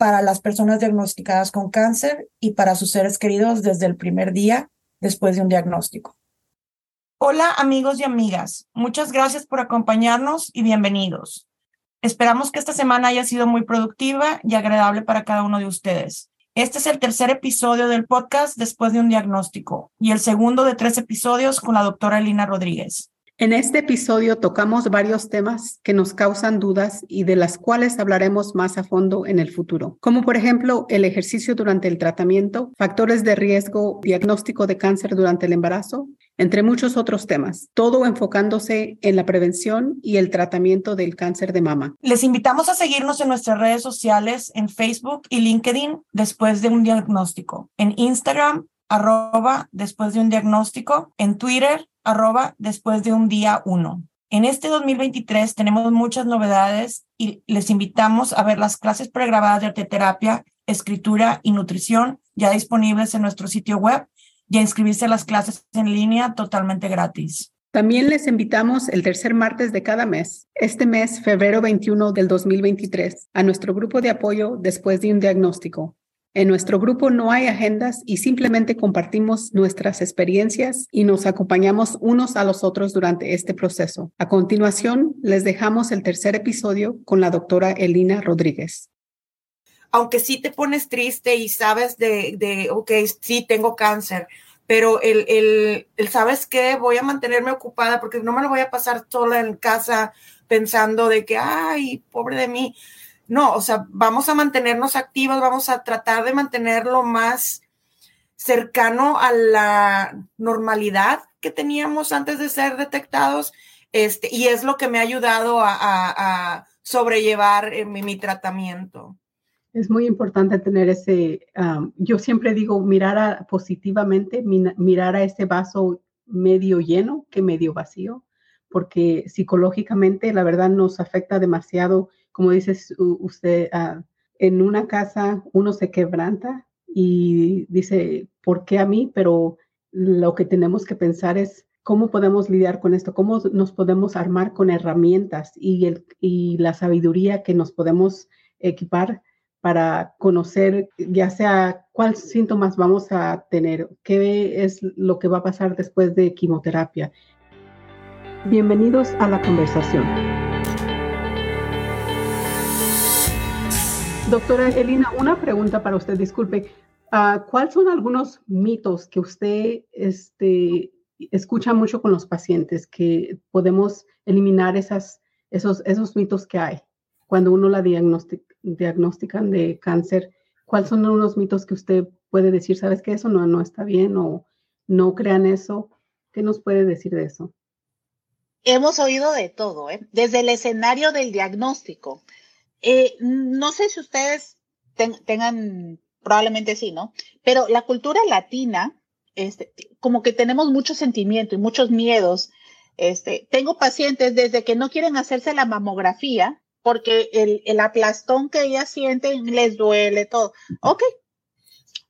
para las personas diagnosticadas con cáncer y para sus seres queridos desde el primer día después de un diagnóstico. Hola amigos y amigas, muchas gracias por acompañarnos y bienvenidos. Esperamos que esta semana haya sido muy productiva y agradable para cada uno de ustedes. Este es el tercer episodio del podcast después de un diagnóstico y el segundo de tres episodios con la doctora Elina Rodríguez. En este episodio tocamos varios temas que nos causan dudas y de las cuales hablaremos más a fondo en el futuro, como por ejemplo el ejercicio durante el tratamiento, factores de riesgo, diagnóstico de cáncer durante el embarazo, entre muchos otros temas, todo enfocándose en la prevención y el tratamiento del cáncer de mama. Les invitamos a seguirnos en nuestras redes sociales en Facebook y LinkedIn después de un diagnóstico, en Instagram arroba después de un diagnóstico, en Twitter arroba después de un día uno. En este 2023 tenemos muchas novedades y les invitamos a ver las clases pregrabadas de arteterapia, escritura y nutrición ya disponibles en nuestro sitio web y a inscribirse a las clases en línea totalmente gratis. También les invitamos el tercer martes de cada mes, este mes, febrero 21 del 2023, a nuestro grupo de apoyo después de un diagnóstico. En nuestro grupo no hay agendas y simplemente compartimos nuestras experiencias y nos acompañamos unos a los otros durante este proceso. A continuación, les dejamos el tercer episodio con la doctora Elina Rodríguez. Aunque sí te pones triste y sabes de, de ok, sí tengo cáncer, pero el, el, el, ¿sabes qué? Voy a mantenerme ocupada porque no me lo voy a pasar sola en casa pensando de que, ay, pobre de mí no, o sea, vamos a mantenernos activos, vamos a tratar de mantenerlo más cercano a la normalidad que teníamos antes de ser detectados. Este, y es lo que me ha ayudado a, sobrellevar eh, mi, tratamiento. Es muy importante tener ese, yo siempre digo, mirar positivamente, mirar a ese vaso medio lleno que medio vacío, porque psicológicamente la verdad nos afecta demasiado como dices usted, ah, en una casa uno se quebranta y dice, ¿por qué a mí? Pero lo que tenemos que pensar es cómo podemos lidiar con esto, cómo nos podemos armar con herramientas y, y la sabiduría que nos podemos equipar para conocer ya sea cuáles síntomas vamos a tener, qué es lo que va a pasar después de quimioterapia. Bienvenidos a la conversación. Doctora Elina, una pregunta para usted, disculpe. Uh, ¿Cuáles son algunos mitos que usted este, escucha mucho con los pacientes que podemos eliminar esos mitos que hay cuando uno la diagnostic, diagnostican de cáncer? ¿Cuáles son unos mitos que usted puede decir, sabes que eso no, no está bien o no crean eso? ¿Qué nos puede decir de eso? Hemos oído de todo, ¿eh? desde el escenario del diagnóstico eh, no sé si ustedes tengan, probablemente sí, ¿no? Pero la cultura latina, este, como que tenemos mucho sentimiento y muchos miedos. Este, tengo pacientes desde que no quieren hacerse la mamografía porque el, el aplastón que ellas sienten les duele todo. Ok,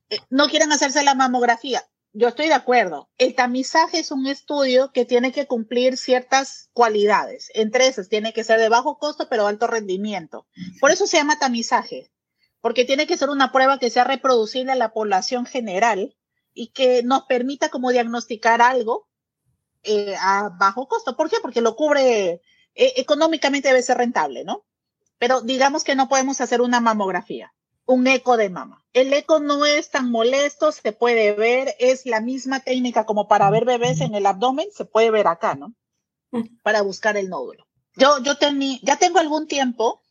eh, no quieren hacerse la mamografía yo estoy de acuerdo. El tamizaje es un estudio que tiene que cumplir ciertas cualidades. Entre esas, tiene que ser de bajo costo, pero alto rendimiento. Por eso se llama tamizaje, porque tiene que ser una prueba que sea reproducible a la población general y que nos permita como diagnosticar algo eh, a bajo costo. ¿Por qué? Porque lo cubre, eh, económicamente debe ser rentable, ¿no? Pero digamos que no podemos hacer una mamografía un eco de mama. El eco no es tan molesto, se puede ver, es la misma técnica como para ver bebés en el abdomen, se puede ver acá, ¿no? Para buscar el nódulo. Yo, yo ya tengo algún tiempo,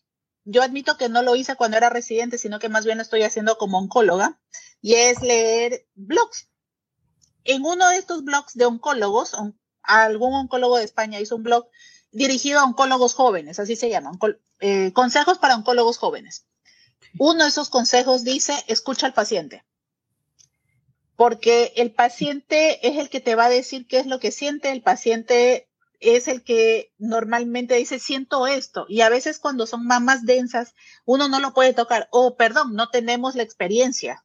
yo admito que no lo hice cuando era residente, sino que más bien lo estoy haciendo como oncóloga, y es leer blogs. En uno de estos blogs de oncólogos, algún oncólogo de España hizo un blog dirigido a oncólogos jóvenes, así se llama, eh, consejos para oncólogos jóvenes. Uno de esos consejos dice, escucha al paciente. Porque el paciente es el que te va a decir qué es lo que siente, el paciente es el que normalmente dice, siento esto. Y a veces cuando son mamás densas, uno no lo puede tocar. O, oh, perdón, no tenemos la experiencia.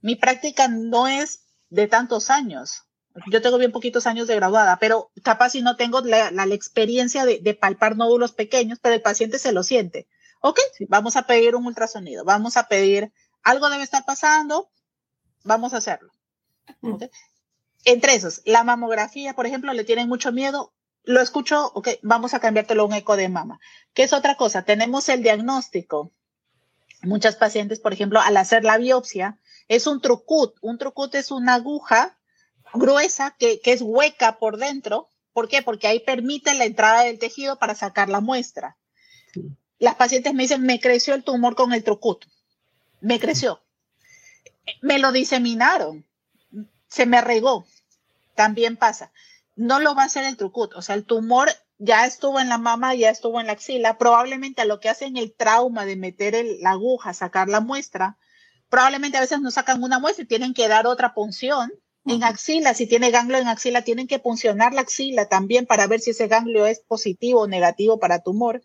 Mi práctica no es de tantos años. Yo tengo bien poquitos años de graduada, pero capaz si no tengo la, experiencia de, de, palpar nódulos pequeños, pero el paciente se lo siente. Ok, vamos a pedir un ultrasonido, vamos a pedir, algo debe estar pasando, vamos a hacerlo. Entre esos, la mamografía, por ejemplo, le tienen mucho miedo, lo escucho, ok, vamos a cambiártelo a un eco de mama. ¿Qué es otra cosa? Tenemos el diagnóstico. Muchas pacientes, por ejemplo, al hacer la biopsia, es un trucut. Un trucut es una aguja gruesa que, es hueca por dentro. ¿Por qué? Porque ahí permite la entrada del tejido para sacar la muestra. Las pacientes me dicen, me creció el tumor con el trucut. Me creció. Me lo diseminaron. Se me regó. También pasa no lo va a hacer el trucut. O sea, el tumor ya estuvo en la mama, ya estuvo en la axila. Probablemente a lo que hacen el trauma de meter la aguja, sacar la muestra, probablemente a veces no sacan una muestra y tienen que dar otra punción. En axila, si tiene ganglio en axila, tienen que puncionar la axila también para ver si ese ganglio es positivo o negativo para tumor.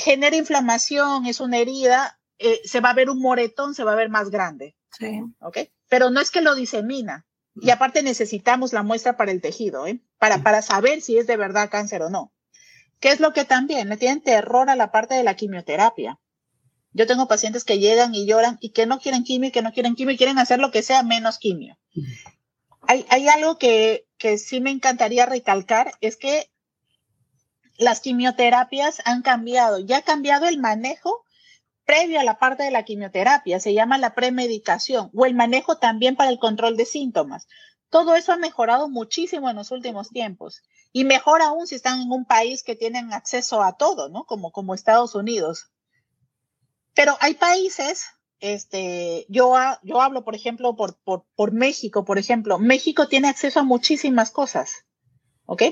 Genera inflamación, es una herida, eh, se va a ver un moretón, se va a ver más grande. Sí. ¿Ok? Pero no es que lo disemina, y aparte necesitamos la muestra para el tejido, ¿eh? para, para saber si es de verdad cáncer o no. ¿Qué es lo que también le tienen terror a la parte de la quimioterapia? Yo tengo pacientes que llegan y lloran y que no quieren quimio que no quieren quimio y quieren hacer lo que sea menos quimio. Hay, hay algo que, que sí me encantaría recalcar, es que las quimioterapias han cambiado, ya ha cambiado el manejo previo a la parte de la quimioterapia, se llama la premedicación o el manejo también para el control de síntomas. Todo eso ha mejorado muchísimo en los últimos tiempos y mejor aún si están en un país que tienen acceso a todo, ¿no? Como, como Estados Unidos. Pero hay países, este, yo, yo hablo, por ejemplo, por, por, por México, por ejemplo. México tiene acceso a muchísimas cosas, ¿ok?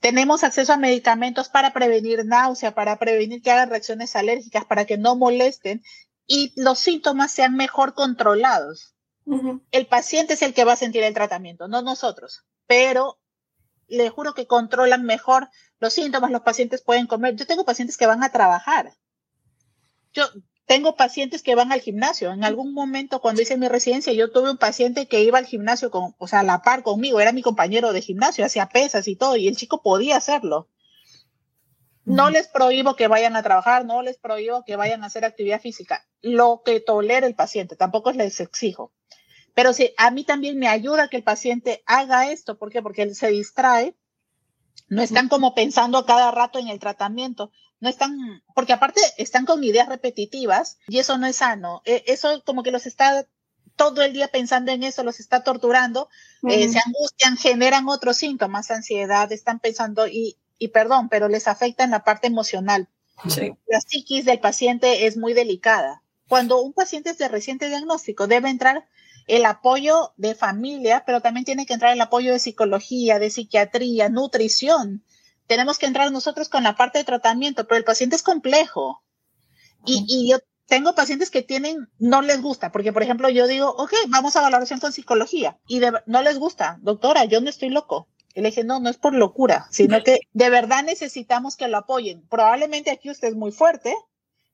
Tenemos acceso a medicamentos para prevenir náusea, para prevenir que hagan reacciones alérgicas, para que no molesten y los síntomas sean mejor controlados. El paciente es el que va a sentir el tratamiento, no nosotros, pero le juro que controlan mejor los síntomas, los pacientes pueden comer. Yo tengo pacientes que van a trabajar. Yo, tengo pacientes que van al gimnasio. En algún momento, cuando hice mi residencia, yo tuve un paciente que iba al gimnasio con, o sea, a la par conmigo, era mi compañero de gimnasio, hacía pesas y todo, y el chico podía hacerlo. No les prohíbo que vayan a trabajar, no les prohíbo que vayan a hacer actividad física, lo que tolere el paciente, tampoco les exijo. Pero sí, a mí también me ayuda que el paciente haga esto, ¿por qué? Porque él se distrae, no están como pensando cada rato en el tratamiento, no están, porque aparte están con ideas repetitivas y eso no es sano. E, eso como que los está todo el día pensando en eso, los está torturando, eh, se angustian, generan otros síntomas, ansiedad, están pensando y, y perdón, pero les afecta en la parte emocional. La psiquis del paciente es muy delicada. Cuando un paciente es de reciente diagnóstico, debe entrar el apoyo de familia, pero también tiene que entrar el apoyo de psicología, de psiquiatría, nutrición, tenemos que entrar nosotros con la parte de tratamiento, pero el paciente es complejo. Y, yo tengo pacientes que tienen, no les gusta, porque por ejemplo yo digo, ok, vamos a valoración con psicología y no les gusta, doctora, yo no estoy loco. Y le dije, no, no es por locura, sino que de verdad necesitamos que lo apoyen. Probablemente aquí usted es muy fuerte,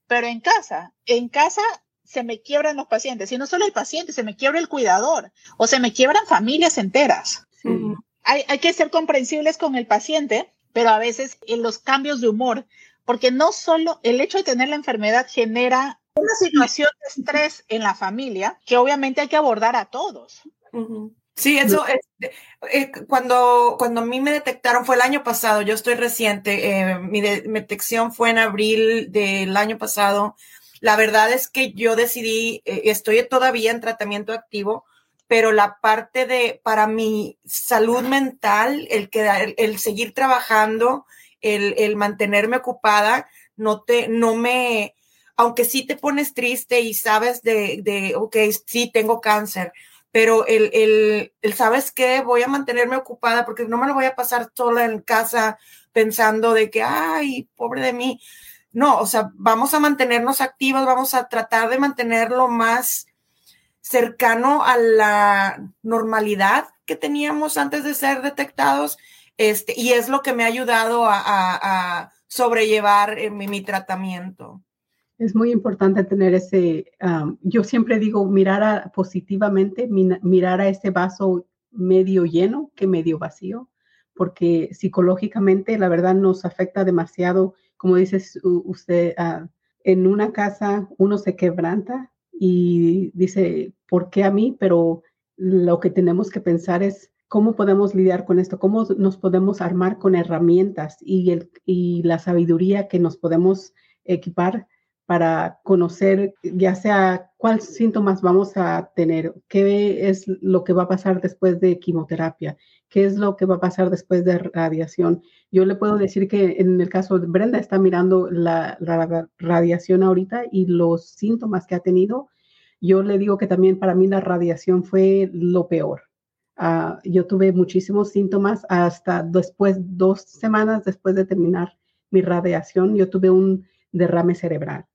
pero en casa, en casa se me quiebran los pacientes, y no solo el paciente, se me quiebra el cuidador o se me quiebran familias enteras. Hay, hay que ser comprensibles con el paciente pero a veces en los cambios de humor, porque no solo el hecho de tener la enfermedad genera una situación de estrés en la familia que obviamente hay que abordar a todos. Sí, eso es, cuando, cuando a mí me detectaron fue el año pasado, yo estoy reciente, eh, mi, detección fue en abril del año pasado. La verdad es que yo decidí, eh, estoy todavía en tratamiento activo, pero la parte de, para mi salud mental, el, que, el, seguir trabajando, el, el, mantenerme ocupada, no te, no me, aunque sí te pones triste y sabes de, de ok, sí tengo cáncer, pero el, el, el, ¿sabes qué? Voy a mantenerme ocupada porque no me lo voy a pasar sola en casa pensando de que, ay, pobre de mí. no, o sea, vamos a mantenernos activos, vamos a tratar de mantenerlo más cercano a la normalidad que teníamos antes de ser detectados, este, y es lo que me ha ayudado a, sobrellevar eh, mi, tratamiento. Es muy importante tener ese, yo siempre digo, mirar positivamente, mirar a ese vaso medio lleno que medio vacío, porque psicológicamente la verdad nos afecta demasiado, como dice usted, ah, en una casa uno se quebranta y dice, ¿por qué a mí? Pero lo que tenemos que pensar es cómo podemos lidiar con esto, cómo nos podemos armar con herramientas y, el, y la sabiduría que nos podemos equipar para conocer ya sea cuáles síntomas vamos a tener, qué es lo que va a pasar después de quimioterapia, qué es lo que va a pasar después de radiación. Yo le puedo decir que en el caso de Brenda está mirando la, radiación ahorita y los síntomas que ha tenido. Yo le digo que también para mí la radiación fue lo peor. Ah, yo tuve muchísimos síntomas hasta después, dos semanas después de terminar mi radiación, yo tuve un derrame cerebral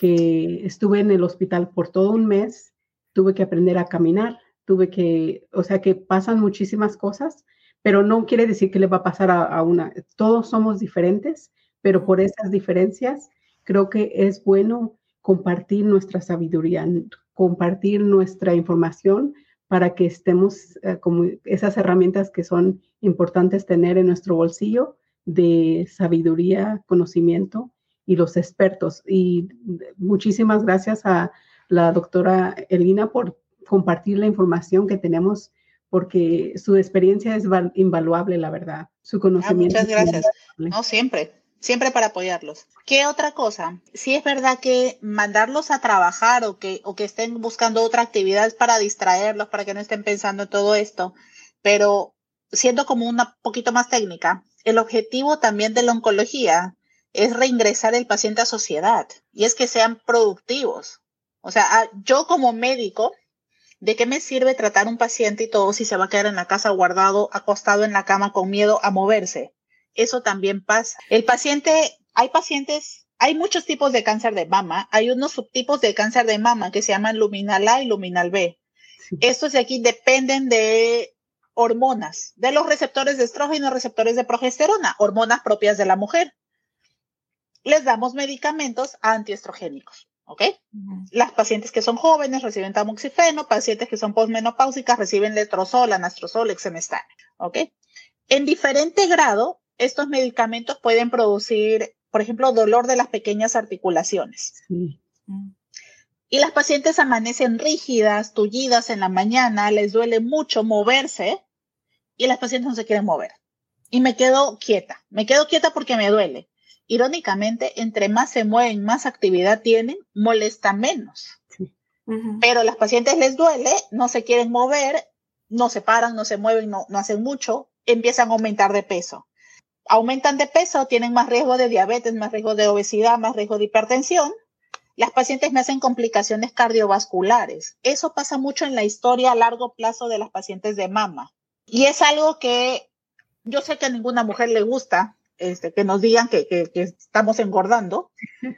que estuve en el hospital por todo un mes, tuve que aprender a caminar, tuve que, o sea que pasan muchísimas cosas, pero no quiere decir que le va a pasar a, una, todos somos diferentes, pero por esas diferencias creo que es bueno compartir nuestra sabiduría, compartir nuestra información para que estemos eh, como esas herramientas que son importantes tener en nuestro bolsillo de sabiduría, conocimiento y los expertos. Y muchísimas gracias a la doctora Elina por compartir la información que tenemos, porque su experiencia es invaluable, la verdad. Su ah, conocimiento. muchas gracias. No, siempre, siempre para apoyarlos. ¿Qué otra cosa? Si es verdad que mandarlos a trabajar o que, o que estén buscando otra actividad para distraerlos, para que no estén pensando en todo esto, pero siendo como una poquito más técnica, el objetivo también de la oncología es reingresar el paciente a sociedad y es que sean productivos. O sea, yo como médico, ¿de qué me sirve tratar un paciente y todo si se va a quedar en la casa guardado, acostado en la cama con miedo a moverse? Eso también pasa. El paciente, hay pacientes, hay muchos tipos de cáncer de mama, hay unos subtipos de cáncer de mama que se llaman luminal A y luminal B. Estos de aquí dependen de hormonas, de los receptores de estrógeno, receptores de progesterona, hormonas propias de la mujer les damos medicamentos antiestrogénicos. ¿Ok? Las pacientes que son jóvenes reciben tamoxifeno, pacientes que son posmenopáusicas reciben letrozol, anastrozol, exemestane. ¿Ok? En diferente grado, estos medicamentos pueden producir, por ejemplo, dolor de las pequeñas articulaciones. Y las pacientes amanecen rígidas, tullidas en la mañana, les duele mucho moverse y las pacientes no se quieren mover. Y me quedo quieta, me quedo quieta porque me duele. Irónicamente, entre más se mueven, más actividad tienen, molesta menos. Pero a las pacientes les duele, no se quieren mover, no se paran, no se mueven, no, no hacen mucho, empiezan a aumentar de peso. Aumentan de peso, tienen más riesgo de diabetes, más riesgo de obesidad, más riesgo de hipertensión. Las pacientes me hacen complicaciones cardiovasculares. Eso pasa mucho en la historia a largo plazo de las pacientes de mama. Y es algo que yo sé que a ninguna mujer le gusta, este, que nos digan que, que, estamos engordando,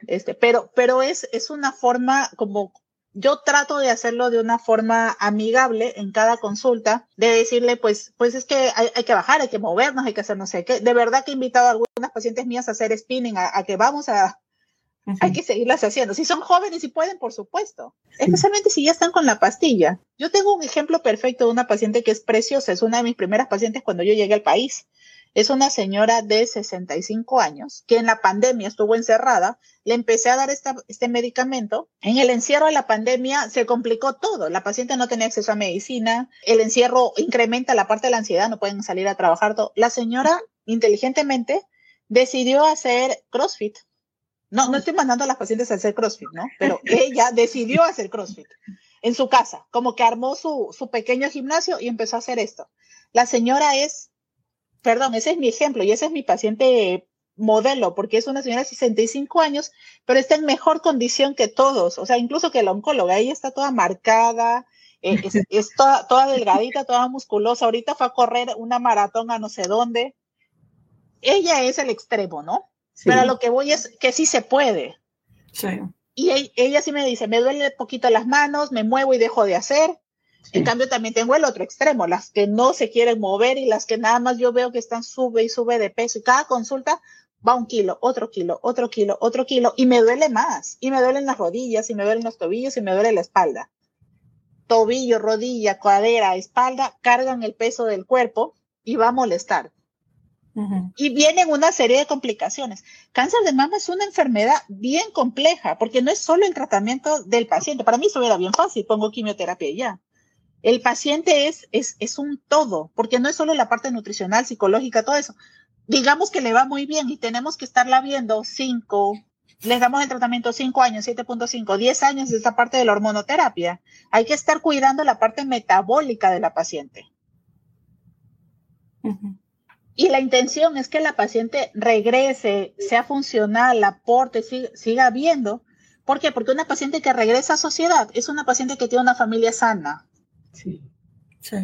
este, pero, pero es, es una forma como yo trato de hacerlo de una forma amigable en cada consulta, de decirle, pues, pues es que hay, hay, que bajar, hay que movernos, hay que hacer no sé qué. De verdad que he invitado a algunas pacientes mías a hacer spinning, a, que vamos a, hay que seguirlas haciendo. Si son jóvenes y pueden, por supuesto. Especialmente si ya están con la pastilla. Yo tengo un ejemplo perfecto de una paciente que es preciosa, es una de mis primeras pacientes cuando yo llegué al país. Es una señora de 65 años que en la pandemia estuvo encerrada. Le empecé a dar este medicamento. En el encierro de la pandemia se complicó todo. La paciente no tenía acceso a medicina. El encierro incrementa la parte de la ansiedad. No pueden salir a trabajar. Todo. La señora inteligentemente decidió hacer CrossFit. No, no estoy mandando a las pacientes a hacer CrossFit, ¿no? Pero ella decidió hacer CrossFit en su casa, como que armó su, su pequeño gimnasio y empezó a hacer esto. La señora es perdón, ese es mi ejemplo y ese es mi paciente modelo, porque es una señora de 65 años, pero está en mejor condición que todos, o sea, incluso que la oncóloga, ella está toda marcada, eh, es, toda, toda, delgadita, toda musculosa, ahorita fue a correr una maratón a no sé dónde. Ella es el extremo, ¿no? Pero lo que voy es que sí se puede. Sí. Y ella, sí me dice, me duele poquito las manos, me muevo y dejo de hacer. En cambio, también tengo el otro extremo, las que no se quieren mover y las que nada más yo veo que están sube y sube de peso. Y cada consulta va un kilo, otro kilo, otro kilo, otro kilo, y me duele más. Y me duelen las rodillas, y me duelen los tobillos, y me duele la espalda. Tobillo, rodilla, cadera, espalda, cargan el peso del cuerpo y va a molestar. Y vienen una serie de complicaciones. Cáncer de mama es una enfermedad bien compleja, porque no es solo el tratamiento del paciente. Para mí eso era bien fácil, pongo quimioterapia y ya. El paciente es, es, es un todo, porque no es solo la parte nutricional, psicológica, todo eso. Digamos que le va muy bien y tenemos que estarla viendo cinco, les damos el tratamiento cinco años, 7.5, 10 años de esta parte de la hormonoterapia. Hay que estar cuidando la parte metabólica de la paciente. Y la intención es que la paciente regrese, sea funcional, aporte, siga, viendo. ¿Por qué? Porque una paciente que regresa a sociedad es una paciente que tiene una familia sana. Sí. Sí.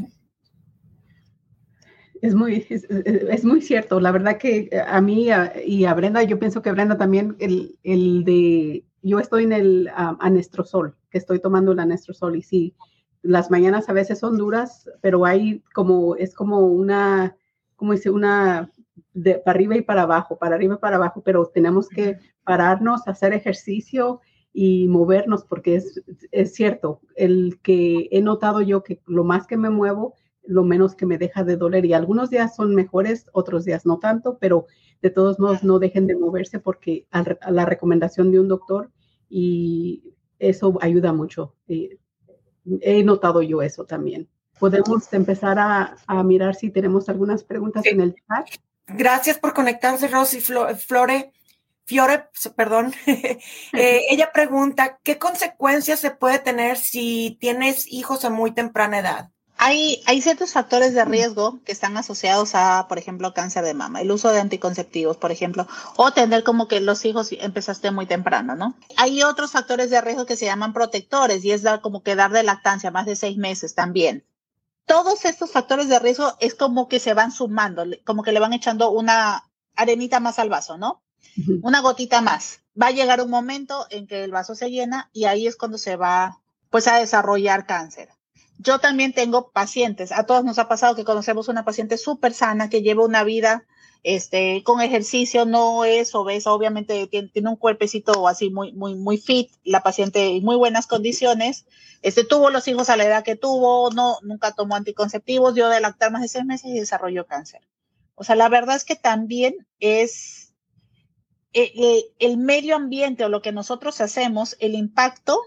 Es muy, es, muy cierto. La verdad que a mí y a Brenda, yo pienso que Brenda también, el, el de, yo estoy en el anestrosol, que estoy tomando el anestrosol y sí, las mañanas a veces son duras, pero hay como, es como una, como dice, una de para arriba y para abajo, para arriba y para abajo, pero tenemos que pararnos, hacer ejercicio y movernos, porque es, es cierto, el que he notado yo que lo más que me muevo, lo menos que me deja de doler. Y algunos días son mejores, otros días no tanto, pero de todos modos no dejen de moverse porque a, la recomendación de un doctor y eso ayuda mucho. Eh, he notado yo eso también podemos empezar a, mirar si tenemos algunas preguntas en el chat. Gracias por conectarse, Rosy Flore. Fiore, perdón, eh, ella pregunta, ¿qué consecuencias se puede tener si tienes hijos a muy temprana edad? Hay, hay ciertos factores de riesgo que están asociados a, por ejemplo, cáncer de mama, el uso de anticonceptivos, por ejemplo, o tener como que los hijos empezaste muy temprano, ¿no? Hay otros factores de riesgo que se llaman protectores y es dar como que dar de lactancia más de seis meses también todos estos factores de riesgo es como que se van sumando, como que le van echando una arenita más al vaso, ¿no? Una gotita más. Va a llegar un momento en que el vaso se llena y ahí es cuando se va pues a desarrollar cáncer. Yo también tengo pacientes, a todos nos ha pasado que conocemos una paciente súper sana que lleva una vida este, con ejercicio, no es obesa, obviamente tiene, tiene, un cuerpecito así muy, muy, muy fit, la paciente en muy buenas condiciones, este, tuvo los hijos a la edad que tuvo, no, nunca tomó anticonceptivos, dio de lactar más de seis meses y desarrolló cáncer. O sea, la verdad es que también es eh, eh, el medio ambiente o lo que nosotros hacemos, el impacto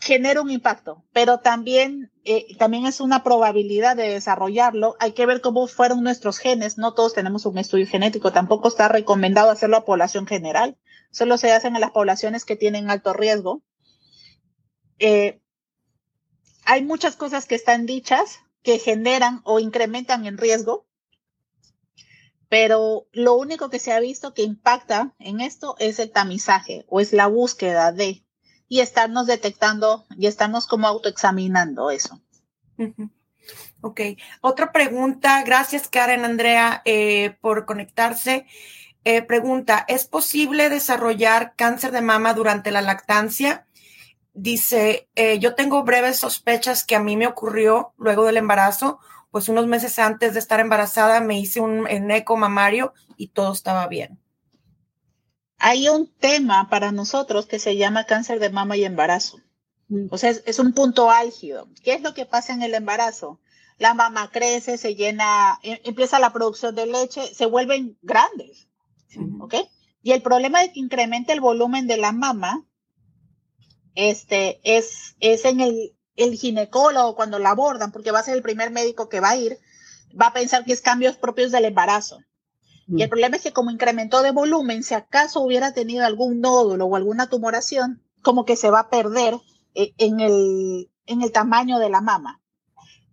genera un impacto, pero también, eh, también es una probabilidad de desarrollarlo. Hay que ver cómo fueron nuestros genes. No todos tenemos un estudio genético. Tampoco está recomendado hacerlo a población general. Solo se hacen en las poblaciones que tienen alto riesgo. Hay muchas cosas que están dichas que generan o incrementan en riesgo, pero lo único que se ha visto que impacta en esto es el tamizaje o es la búsqueda de y estarnos detectando y estarnos como autoexaminando eso. Ok, otra pregunta. Gracias, Karen Andrea, eh, por conectarse. Eh, pregunta, ¿es posible desarrollar cáncer de mama durante la lactancia? Dice, eh, yo tengo breves sospechas que a mí me ocurrió luego del embarazo, pues unos meses antes de estar embarazada me hice un, un eco mamario y todo estaba bien hay un tema para nosotros que se llama cáncer de mama y embarazo. Mm. O sea, es, un punto álgido. ¿Qué es lo que pasa en el embarazo? La mama crece, se llena, em, empieza la producción de leche, se vuelven grandes. ¿Ok? Y el problema de que incremente el volumen de la mama este, es, es en el, el ginecólogo cuando la abordan, porque va a ser el primer médico que va a ir, va a pensar que es cambios propios del embarazo. Y el mm. problema es que como incrementó de volumen, si acaso hubiera tenido algún nódulo o alguna tumoración, como que se va a perder eh, en el, en el tamaño de la mama.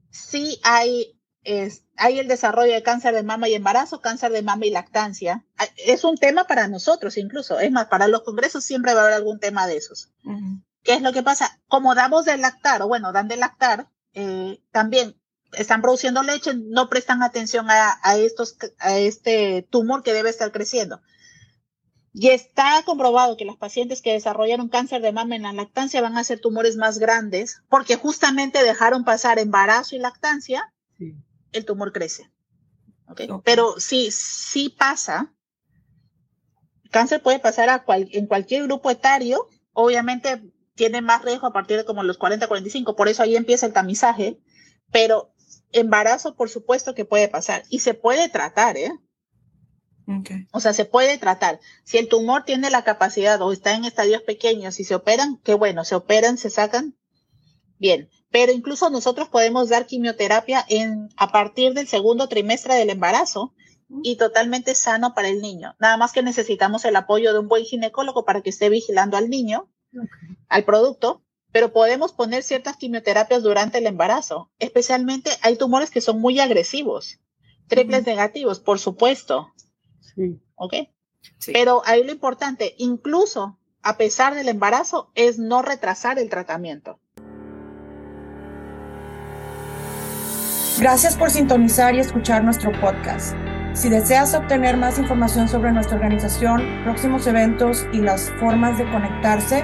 Sí hay, es, hay el desarrollo de cáncer de mama y embarazo, cáncer de mama y lactancia. Ah, es un tema para nosotros incluso. Es más, para los congresos siempre va a haber algún tema de esos. ¿Qué es lo que pasa? Como damos de lactar, o bueno, dan de lactar, eh, también están produciendo leche, no prestan atención a, estos, a este tumor que debe estar creciendo. Y está comprobado que las pacientes que desarrollaron cáncer de mama en la lactancia van a ser tumores más grandes porque justamente dejaron pasar embarazo y lactancia, el tumor crece. Pero sí, sí pasa. Cáncer puede pasar a en cualquier grupo etario. Obviamente tiene más riesgo a partir de como los 40, 45. Por eso ahí empieza el tamizaje. Pero embarazo, por supuesto que puede pasar. Y se puede tratar, ¿eh? O sea, se puede tratar. Si el tumor tiene la capacidad o está en estadios pequeños y se operan, qué bueno, se operan, se sacan, bien. Pero incluso nosotros podemos dar quimioterapia en, a partir del segundo trimestre del embarazo y totalmente sano para el niño. Nada más que necesitamos el apoyo de un buen ginecólogo para que esté vigilando al niño, al producto, pero podemos poner ciertas quimioterapias durante el embarazo. Especialmente hay tumores que son muy agresivos, triples negativos, por supuesto. Sí. ¿Ok? Pero ahí lo importante, incluso a pesar del embarazo, es no retrasar el tratamiento. Gracias por sintonizar y escuchar nuestro podcast. Si deseas obtener más información sobre nuestra organización, próximos eventos y las formas de conectarse,